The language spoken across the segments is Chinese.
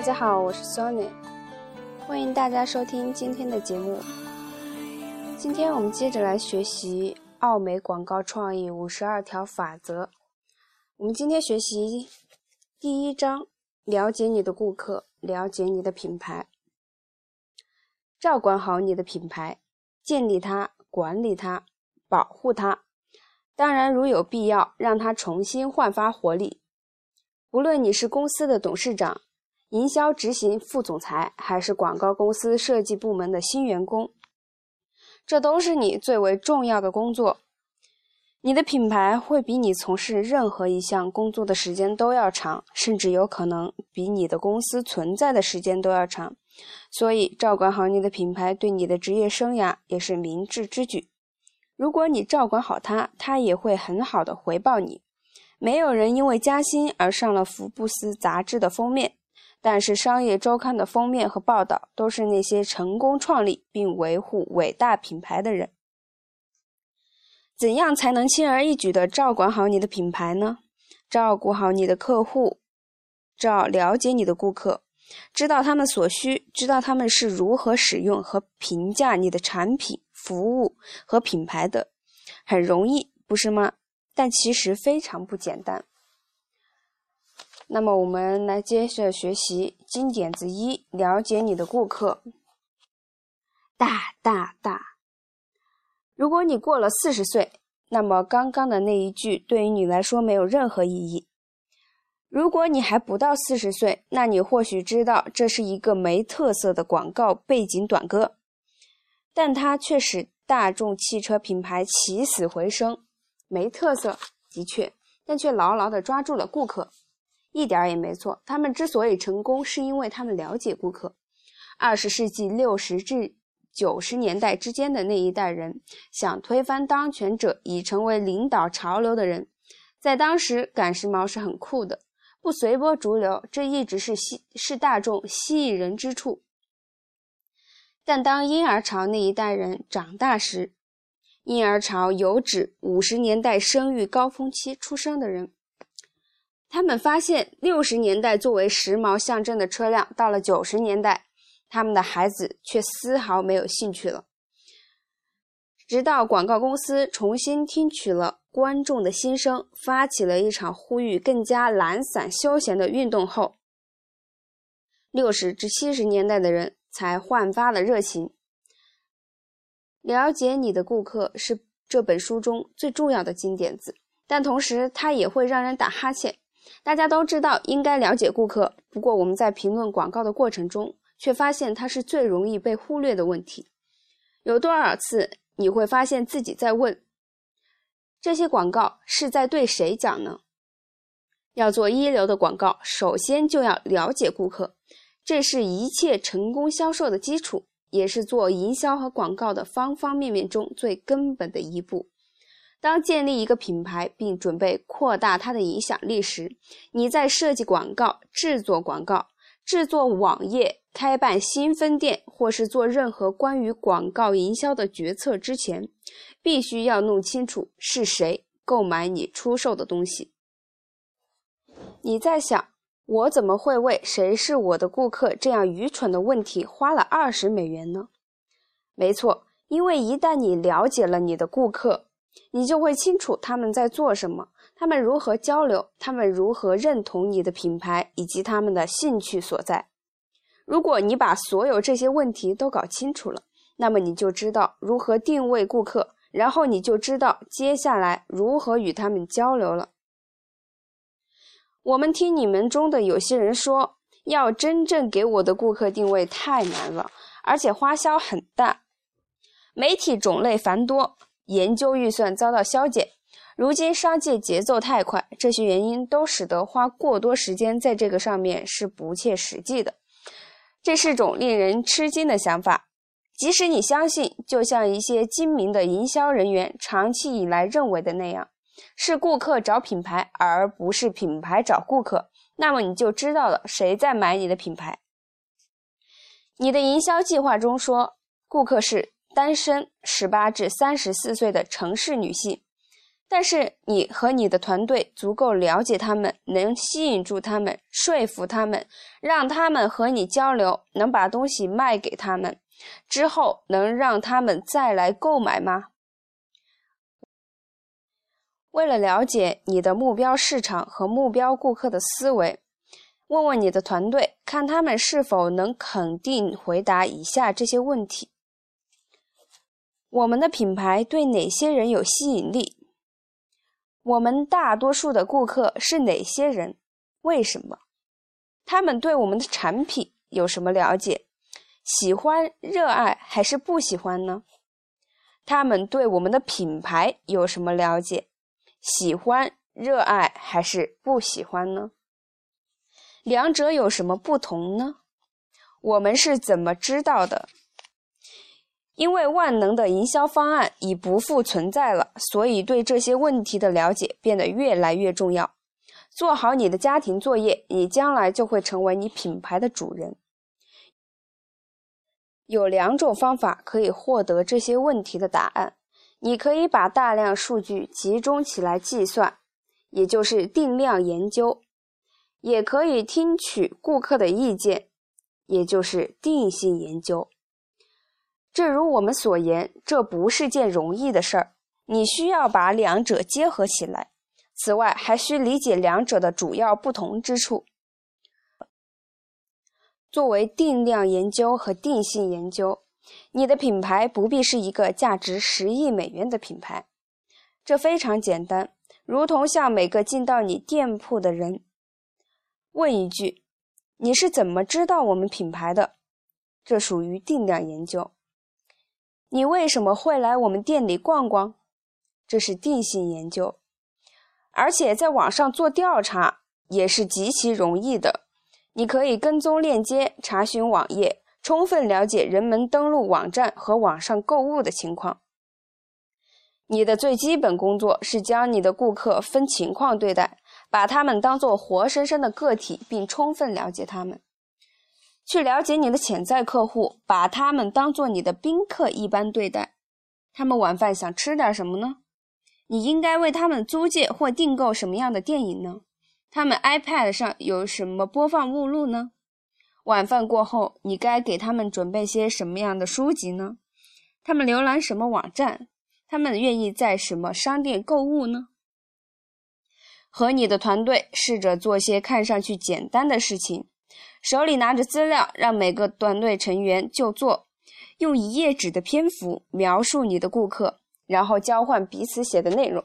大家好，我是 Sony，欢迎大家收听今天的节目。今天我们接着来学习奥美广告创意五十二条法则。我们今天学习第一章：了解你的顾客，了解你的品牌，照管好你的品牌，建立它，管理它，保护它。当然，如有必要，让它重新焕发活力。无论你是公司的董事长。营销执行副总裁，还是广告公司设计部门的新员工，这都是你最为重要的工作。你的品牌会比你从事任何一项工作的时间都要长，甚至有可能比你的公司存在的时间都要长。所以，照管好你的品牌，对你的职业生涯也是明智之举。如果你照管好它，它也会很好的回报你。没有人因为加薪而上了福布斯杂志的封面。但是，商业周刊的封面和报道都是那些成功创立并维护伟大品牌的人。怎样才能轻而易举地照管好你的品牌呢？照顾好你的客户，照了解你的顾客，知道他们所需，知道他们是如何使用和评价你的产品、服务和品牌的，很容易，不是吗？但其实非常不简单。那么我们来接着学习金点子一：了解你的顾客。大大大！如果你过了四十岁，那么刚刚的那一句对于你来说没有任何意义。如果你还不到四十岁，那你或许知道这是一个没特色的广告背景短歌，但它却使大众汽车品牌起死回生。没特色，的确，但却牢牢地抓住了顾客。一点也没错，他们之所以成功，是因为他们了解顾客。二十世纪六十至九十年代之间的那一代人，想推翻当权者，以成为领导潮流的人，在当时赶时髦是很酷的，不随波逐流，这一直是吸是大众吸引人之处。但当婴儿潮那一代人长大时，婴儿潮有指五十年代生育高峰期出生的人。他们发现，六十年代作为时髦象征的车辆，到了九十年代，他们的孩子却丝毫没有兴趣了。直到广告公司重新听取了观众的心声，发起了一场呼吁更加懒散休闲的运动后，六十至七十年代的人才焕发了热情。了解你的顾客是这本书中最重要的金点子，但同时它也会让人打哈欠。大家都知道应该了解顾客，不过我们在评论广告的过程中，却发现它是最容易被忽略的问题。有多少次你会发现自己在问：这些广告是在对谁讲呢？要做一流的广告，首先就要了解顾客，这是一切成功销售的基础，也是做营销和广告的方方面面中最根本的一步。当建立一个品牌并准备扩大它的影响力时，你在设计广告、制作广告、制作网页、开办新分店或是做任何关于广告营销的决策之前，必须要弄清楚是谁购买你出售的东西。你在想，我怎么会为“谁是我的顾客”这样愚蠢的问题花了二十美元呢？没错，因为一旦你了解了你的顾客，你就会清楚他们在做什么，他们如何交流，他们如何认同你的品牌，以及他们的兴趣所在。如果你把所有这些问题都搞清楚了，那么你就知道如何定位顾客，然后你就知道接下来如何与他们交流了。我们听你们中的有些人说，要真正给我的顾客定位太难了，而且花销很大，媒体种类繁多。研究预算遭到削减，如今商界节奏太快，这些原因都使得花过多时间在这个上面是不切实际的。这是种令人吃惊的想法，即使你相信，就像一些精明的营销人员长期以来认为的那样，是顾客找品牌，而不是品牌找顾客，那么你就知道了谁在买你的品牌。你的营销计划中说，顾客是。单身十八至三十四岁的城市女性，但是你和你的团队足够了解他们，能吸引住他们，说服他们，让他们和你交流，能把东西卖给他们，之后能让他们再来购买吗？为了了解你的目标市场和目标顾客的思维，问问你的团队，看他们是否能肯定回答以下这些问题：我们的品牌对哪些人有吸引力？我们大多数的顾客是哪些人？为什么？他们对我们的产品有什么了解？喜欢、热爱还是不喜欢呢？他们对我们的品牌有什么了解？喜欢、热爱还是不喜欢呢？两者有什么不同呢？我们是怎么知道的？因为万能的营销方案已不复存在了，所以对这些问题的了解变得越来越重要。做好你的家庭作业，你将来就会成为你品牌的主人。有两种方法可以获得这些问题的答案：你可以把大量数据集中起来计算，也就是定量研究；也可以听取顾客的意见，也就是定性研究。正如我们所言，这不是件容易的事儿。你需要把两者结合起来。此外，还需理解两者的主要不同之处。作为定量研究和定性研究，你的品牌不必是一个价值十亿美元的品牌。这非常简单，如同向每个进到你店铺的人问一句：“你是怎么知道我们品牌的？”这属于定量研究。你为什么会来我们店里逛逛？这是定性研究，而且在网上做调查也是极其容易的。你可以跟踪链接，查询网页，充分了解人们登录网站和网上购物的情况。你的最基本工作是将你的顾客分情况对待，把他们当作活生生的个体，并充分了解他们。去了解你的潜在客户，把他们当做你的宾客一般对待。他们晚饭想吃点什么呢？你应该为他们租借或订购什么样的电影呢？他们 iPad 上有什么播放目录呢？晚饭过后，你该给他们准备些什么样的书籍呢？他们浏览什么网站？他们愿意在什么商店购物呢？和你的团队试着做些看上去简单的事情。手里拿着资料，让每个团队成员就坐，用一页纸的篇幅描述你的顾客，然后交换彼此写的内容。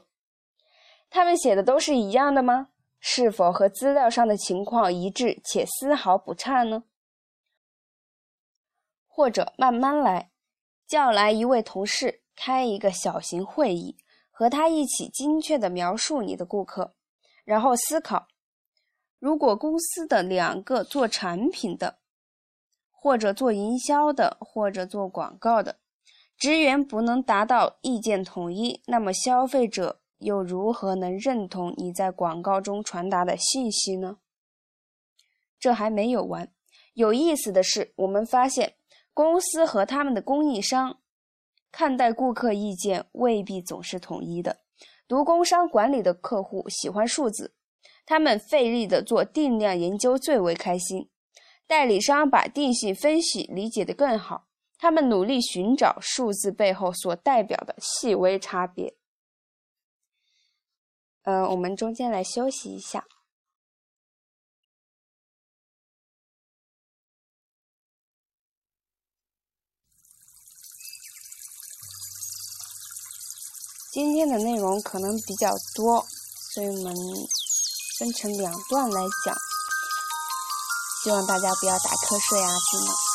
他们写的都是一样的吗？是否和资料上的情况一致且丝毫不差呢？或者慢慢来，叫来一位同事，开一个小型会议，和他一起精确地描述你的顾客，然后思考。如果公司的两个做产品的，或者做营销的，或者做广告的职员不能达到意见统一，那么消费者又如何能认同你在广告中传达的信息呢？这还没有完。有意思的是，我们发现公司和他们的供应商看待顾客意见未必总是统一的。读工商管理的客户喜欢数字。他们费力的做定量研究最为开心，代理商把定性分析理解的更好。他们努力寻找数字背后所代表的细微差别。呃，我们中间来休息一下。今天的内容可能比较多，所以我们。分成两段来讲，希望大家不要打瞌睡啊，听了。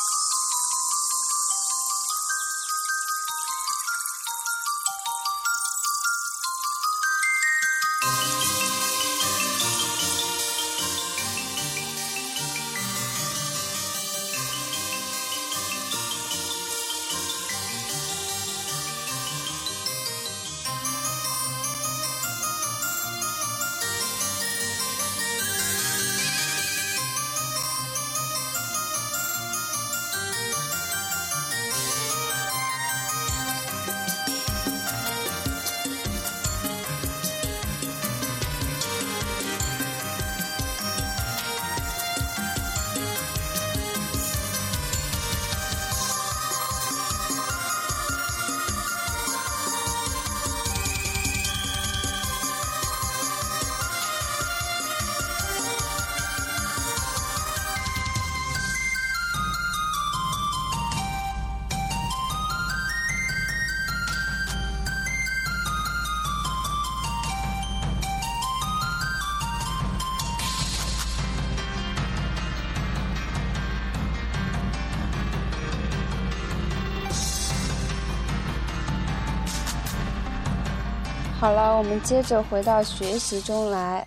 好了，我们接着回到学习中来。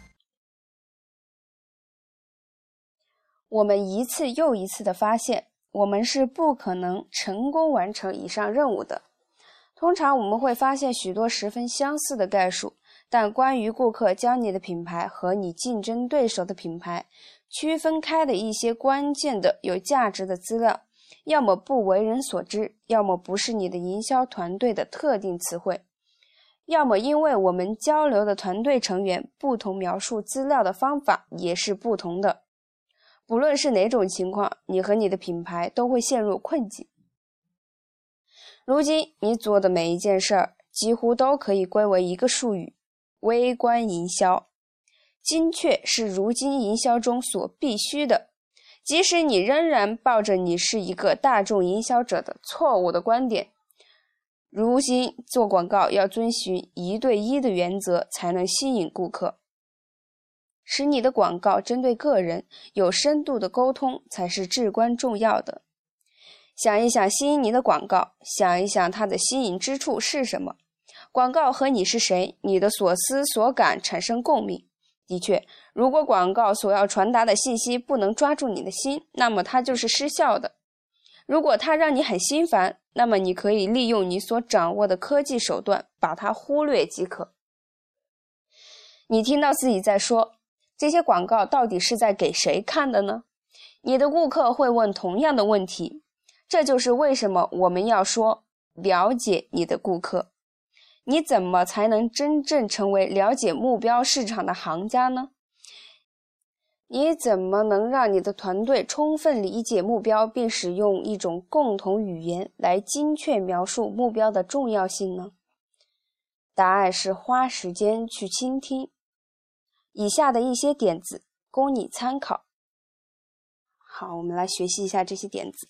我们一次又一次的发现，我们是不可能成功完成以上任务的。通常我们会发现许多十分相似的概述，但关于顾客将你的品牌和你竞争对手的品牌区分开的一些关键的有价值的资料，要么不为人所知，要么不是你的营销团队的特定词汇，要么因为我们交流的团队成员不同，描述资料的方法也是不同的。不论是哪种情况，你和你的品牌都会陷入困境。如今你做的每一件事儿，几乎都可以归为一个术语：微观营销。精确是如今营销中所必须的。即使你仍然抱着你是一个大众营销者的错误的观点，如今做广告要遵循一对一的原则，才能吸引顾客。使你的广告针对个人，有深度的沟通才是至关重要的。想一想吸引你的广告，想一想它的吸引之处是什么？广告和你是谁？你的所思所感产生共鸣。的确，如果广告所要传达的信息不能抓住你的心，那么它就是失效的。如果它让你很心烦，那么你可以利用你所掌握的科技手段把它忽略即可。你听到自己在说这些广告到底是在给谁看的呢？你的顾客会问同样的问题。这就是为什么我们要说了解你的顾客。你怎么才能真正成为了解目标市场的行家呢？你怎么能让你的团队充分理解目标，并使用一种共同语言来精确描述目标的重要性呢？答案是花时间去倾听。以下的一些点子供你参考。好，我们来学习一下这些点子。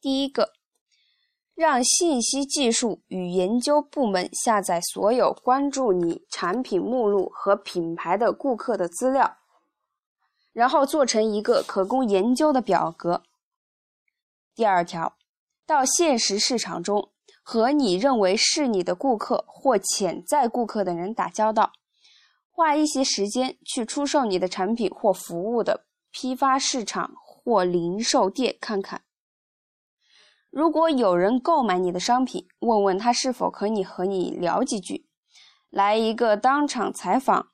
第一个，让信息技术与研究部门下载所有关注你产品目录和品牌的顾客的资料，然后做成一个可供研究的表格。第二条，到现实市场中和你认为是你的顾客或潜在顾客的人打交道，花一些时间去出售你的产品或服务的批发市场或零售店看看。如果有人购买你的商品，问问他是否可以和你聊几句，来一个当场采访。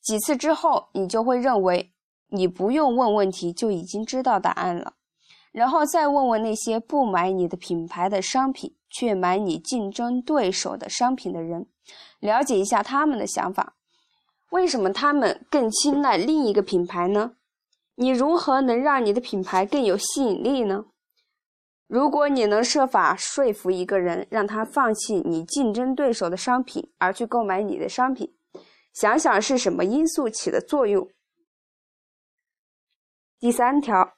几次之后，你就会认为你不用问问题就已经知道答案了。然后再问问那些不买你的品牌的商品却买你竞争对手的商品的人，了解一下他们的想法。为什么他们更青睐另一个品牌呢？你如何能让你的品牌更有吸引力呢？如果你能设法说服一个人，让他放弃你竞争对手的商品，而去购买你的商品，想想是什么因素起的作用。第三条，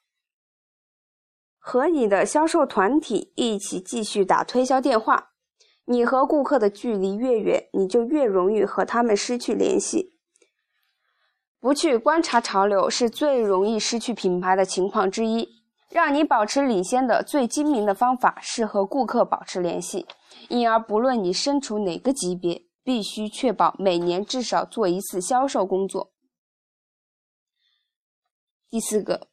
和你的销售团体一起继续打推销电话。你和顾客的距离越远，你就越容易和他们失去联系。不去观察潮流，是最容易失去品牌的情况之一。让你保持领先的最精明的方法是和顾客保持联系，因而不论你身处哪个级别，必须确保每年至少做一次销售工作。第四个，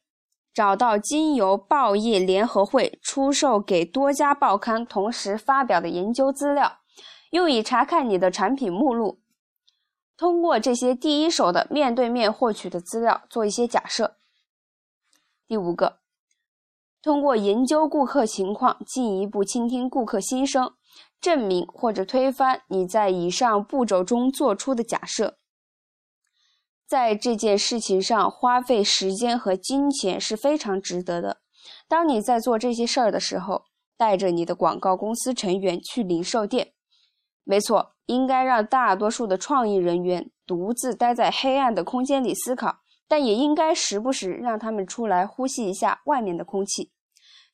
找到经由报业联合会出售给多家报刊同时发表的研究资料，用以查看你的产品目录。通过这些第一手的面对面获取的资料做一些假设。第五个。通过研究顾客情况，进一步倾听顾客心声，证明或者推翻你在以上步骤中做出的假设。在这件事情上花费时间和金钱是非常值得的。当你在做这些事儿的时候，带着你的广告公司成员去零售店。没错，应该让大多数的创意人员独自待在黑暗的空间里思考。但也应该时不时让他们出来呼吸一下外面的空气。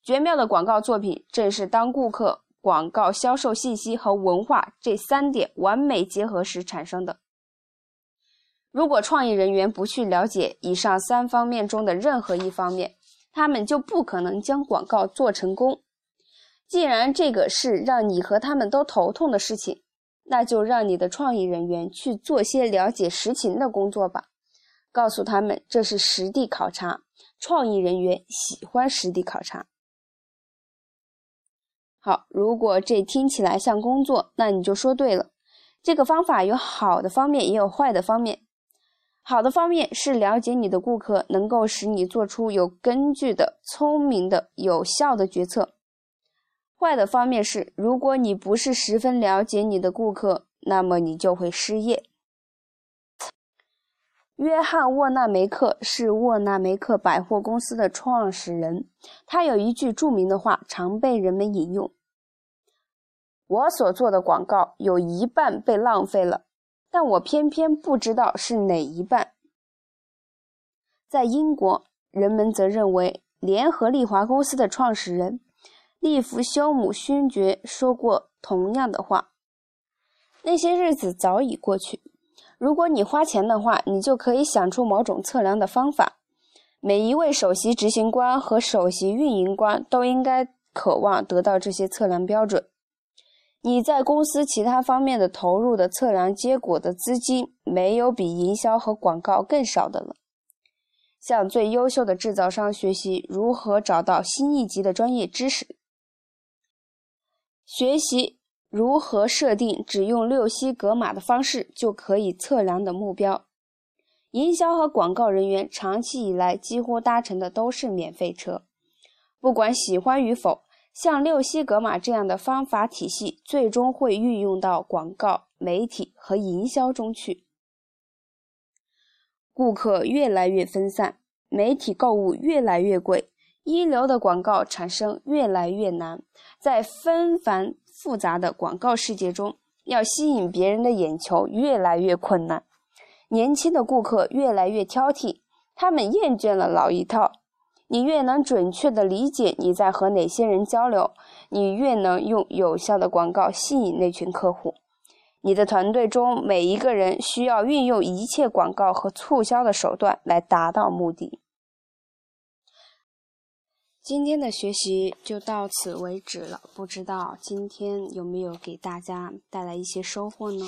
绝妙的广告作品正是当顾客、广告、销售信息和文化这三点完美结合时产生的。如果创意人员不去了解以上三方面中的任何一方面，他们就不可能将广告做成功。既然这个是让你和他们都头痛的事情，那就让你的创意人员去做些了解实情的工作吧，告诉他们这是实地考察，创意人员喜欢实地考察。好，如果这听起来像工作，那你就说对了。这个方法有好的方面，也有坏的方面。好的方面是了解你的顾客，能够使你做出有根据的、聪明的、有效的决策。坏的方面是，如果你不是十分了解你的顾客，那么你就会失业。约翰·沃纳梅克是沃纳梅克百货公司的创始人。他有一句著名的话，常被人们引用：“我所做的广告有一半被浪费了，但我偏偏不知道是哪一半。”在英国，人们则认为联合利华公司的创始人利弗休姆勋爵说过同样的话。那些日子早已过去。如果你花钱的话，你就可以想出某种测量的方法。每一位首席执行官和首席运营官都应该渴望得到这些测量标准。你在公司其他方面的投入的测量结果的资金，没有比营销和广告更少的了。向最优秀的制造商学习如何找到新一级的专业知识，学习。如何设定只用六西格玛的方式就可以测量的目标？营销和广告人员长期以来几乎搭乘的都是免费车，不管喜欢与否，像六西格玛这样的方法体系最终会运用到广告、媒体和营销中去。顾客越来越分散，媒体购物越来越贵，一流的广告产生越来越难，在纷繁。复杂的广告世界中，要吸引别人的眼球越来越困难。年轻的顾客越来越挑剔，他们厌倦了老一套。你越能准确地理解你在和哪些人交流，你越能用有效的广告吸引那群客户。你的团队中每一个人需要运用一切广告和促销的手段来达到目的。今天的学习就到此为止了，不知道今天有没有给大家带来一些收获呢？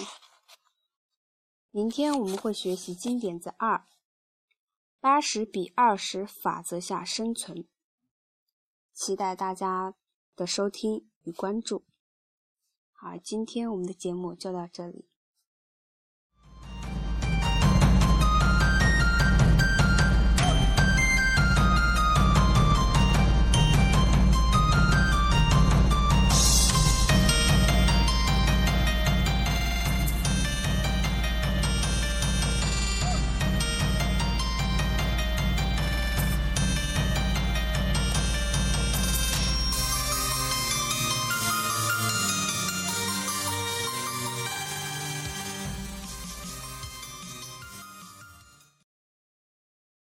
明天我们会学习经典字二，八十比二十法则下生存。期待大家的收听与关注。好，今天我们的节目就到这里。